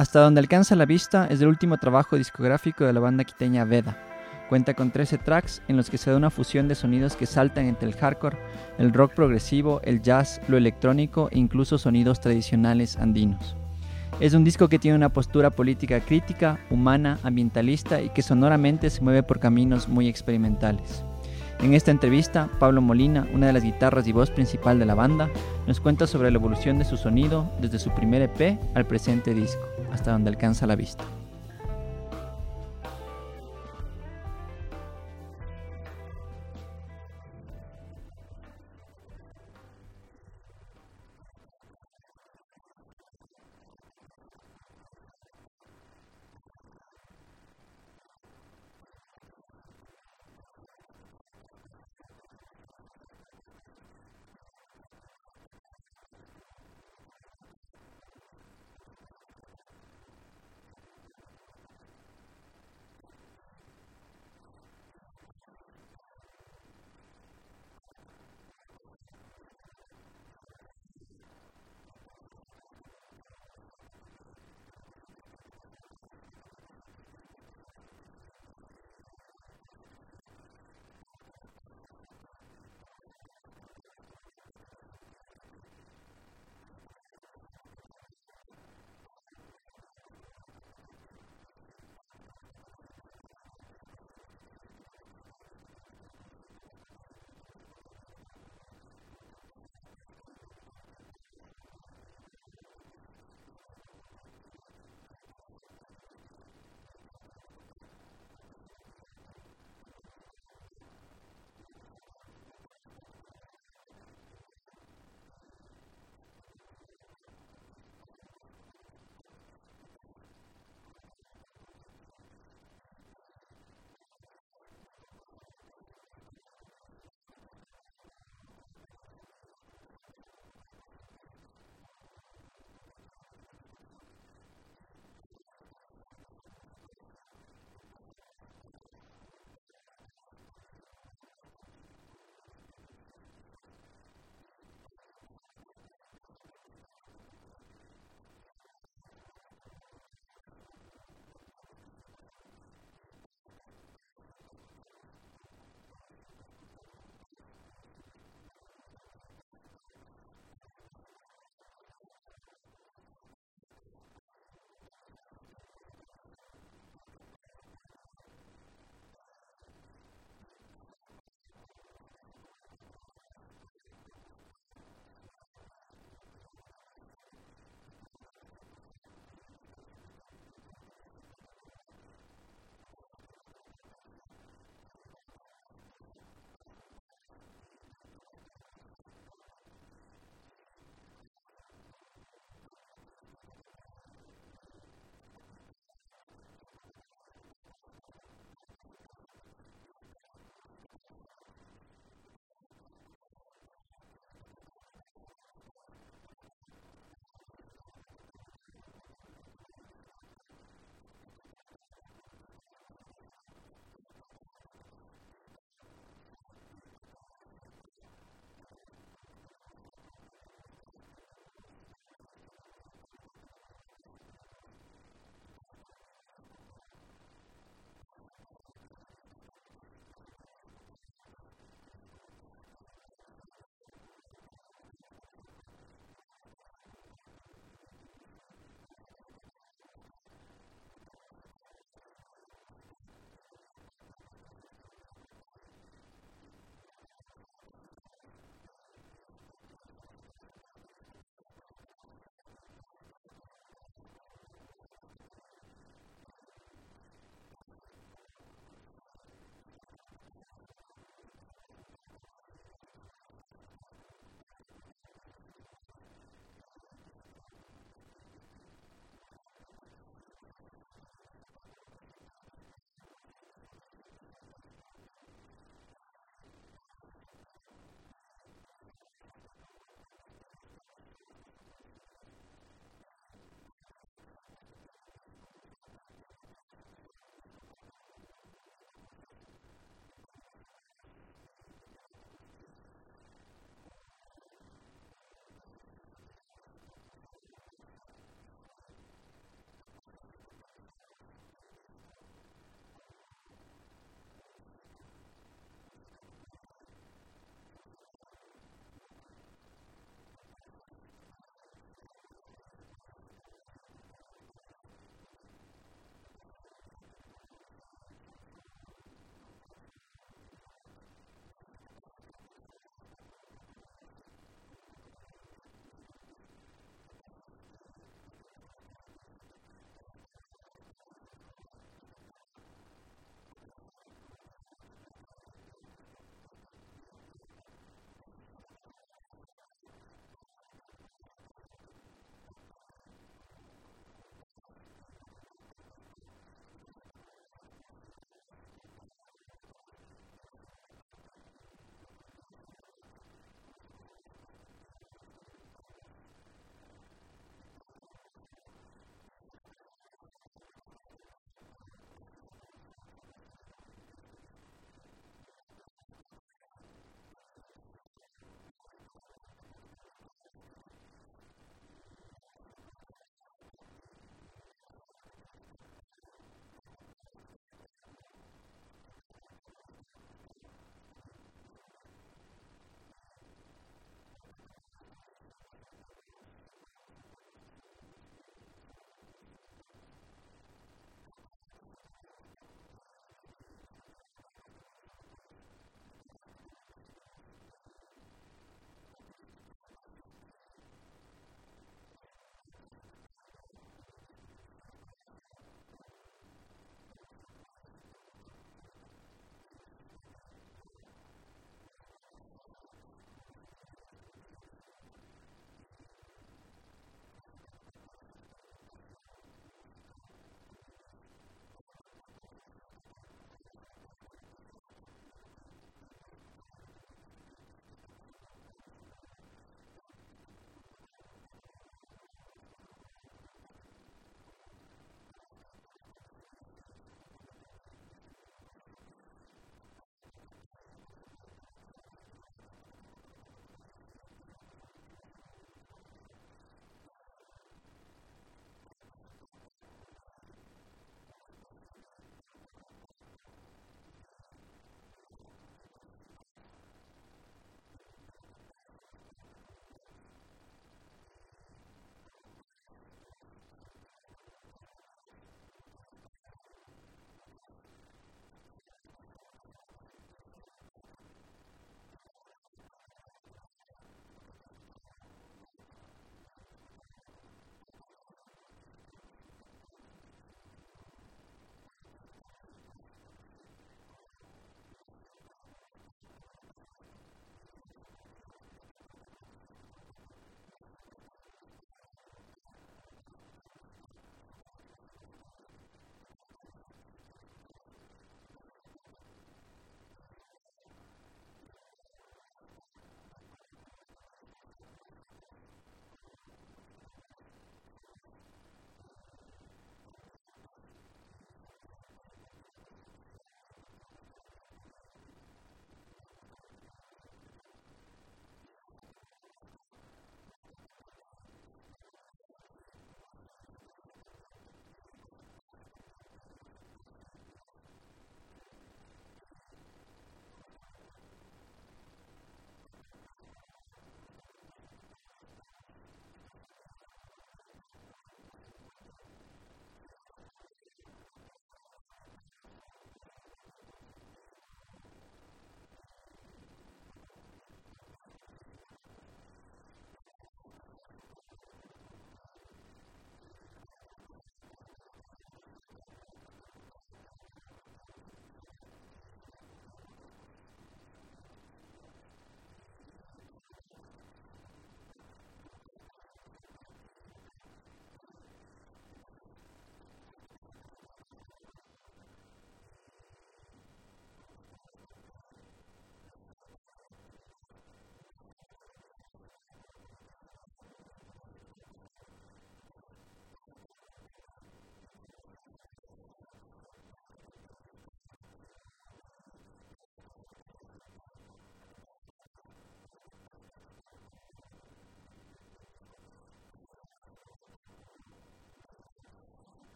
Hasta donde alcanza la vista es el último trabajo discográfico de la banda quiteña Veda. Cuenta con 13 tracks en los que se da una fusión de sonidos que saltan entre el hardcore, el rock progresivo, el jazz, lo electrónico e incluso sonidos tradicionales andinos. Es un disco que tiene una postura política crítica, humana, ambientalista y que sonoramente se mueve por caminos muy experimentales. En esta entrevista, Pablo Molina, una de las guitarras y voz principal de la banda, nos cuenta sobre la evolución de su sonido desde su primer EP al presente disco, hasta donde alcanza la vista.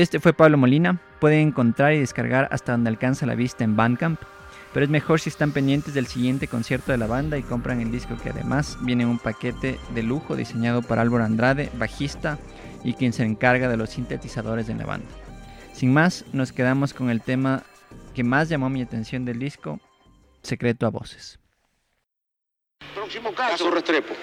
Este fue Pablo Molina. Pueden encontrar y descargar hasta donde alcanza la vista en Bandcamp. Pero es mejor si están pendientes del siguiente concierto de la banda y compran el disco que además viene en un paquete de lujo diseñado por Álvaro Andrade, bajista y quien se encarga de los sintetizadores de la banda. Sin más, nos quedamos con el tema que más llamó mi atención del disco, Secreto a Voces. Próximo caso. Caso Restrepo.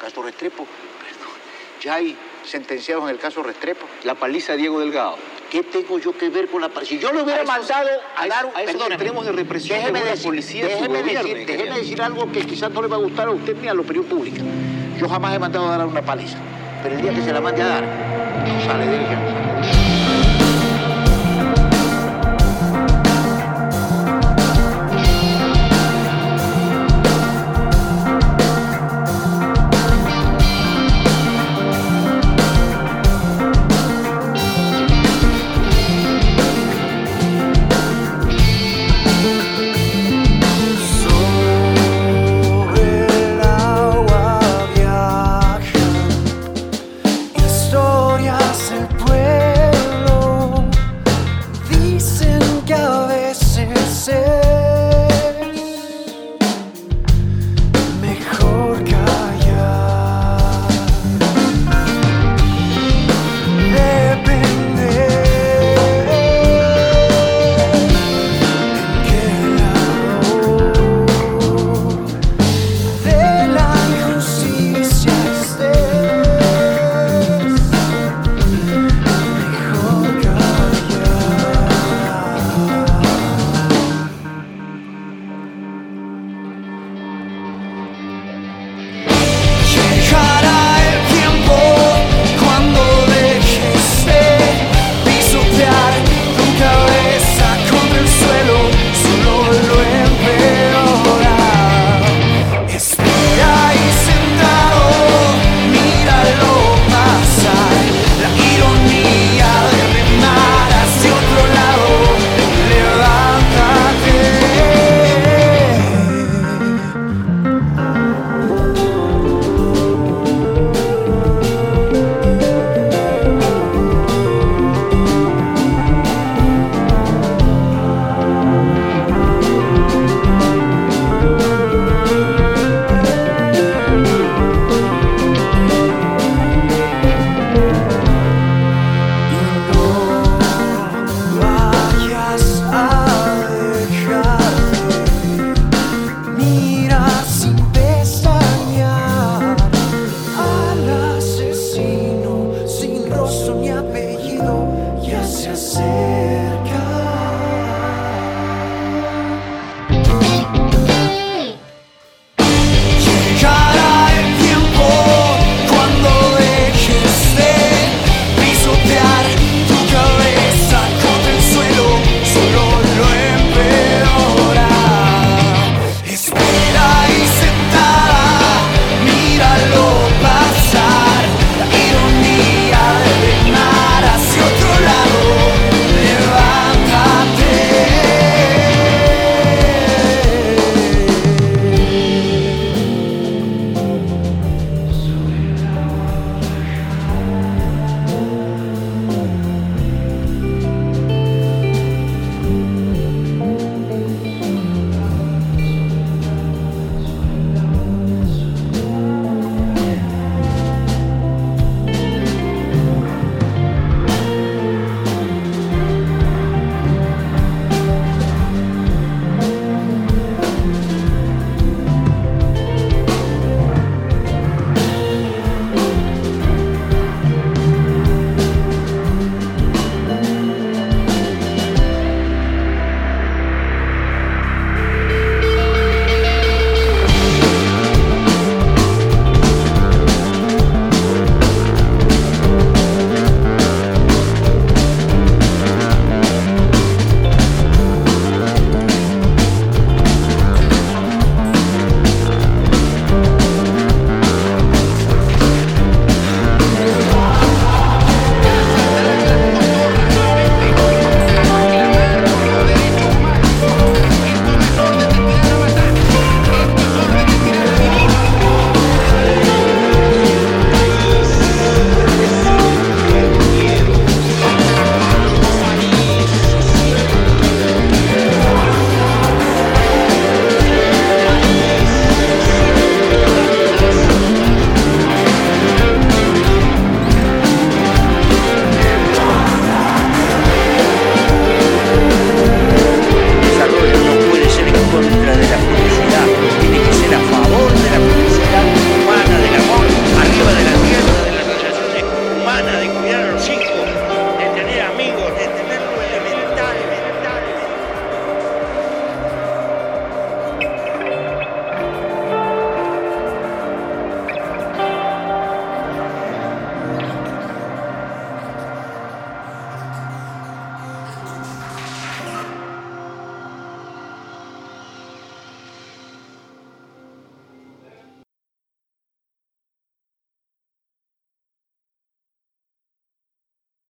Caso Restrepo, perdón. Ya hay sentenciados en el caso Restrepo. La paliza de Diego Delgado. ¿Qué tengo yo que ver con la paliza? Si yo le hubiera mandado a, dar un... tenemos de represión déjeme de decir, policía déjeme, decir, déjeme decir algo que quizás no le va a gustar a usted ni a la opinión pública. Yo jamás he mandado a dar una paliza. Pero el día que se la mande a dar, no sale de ella.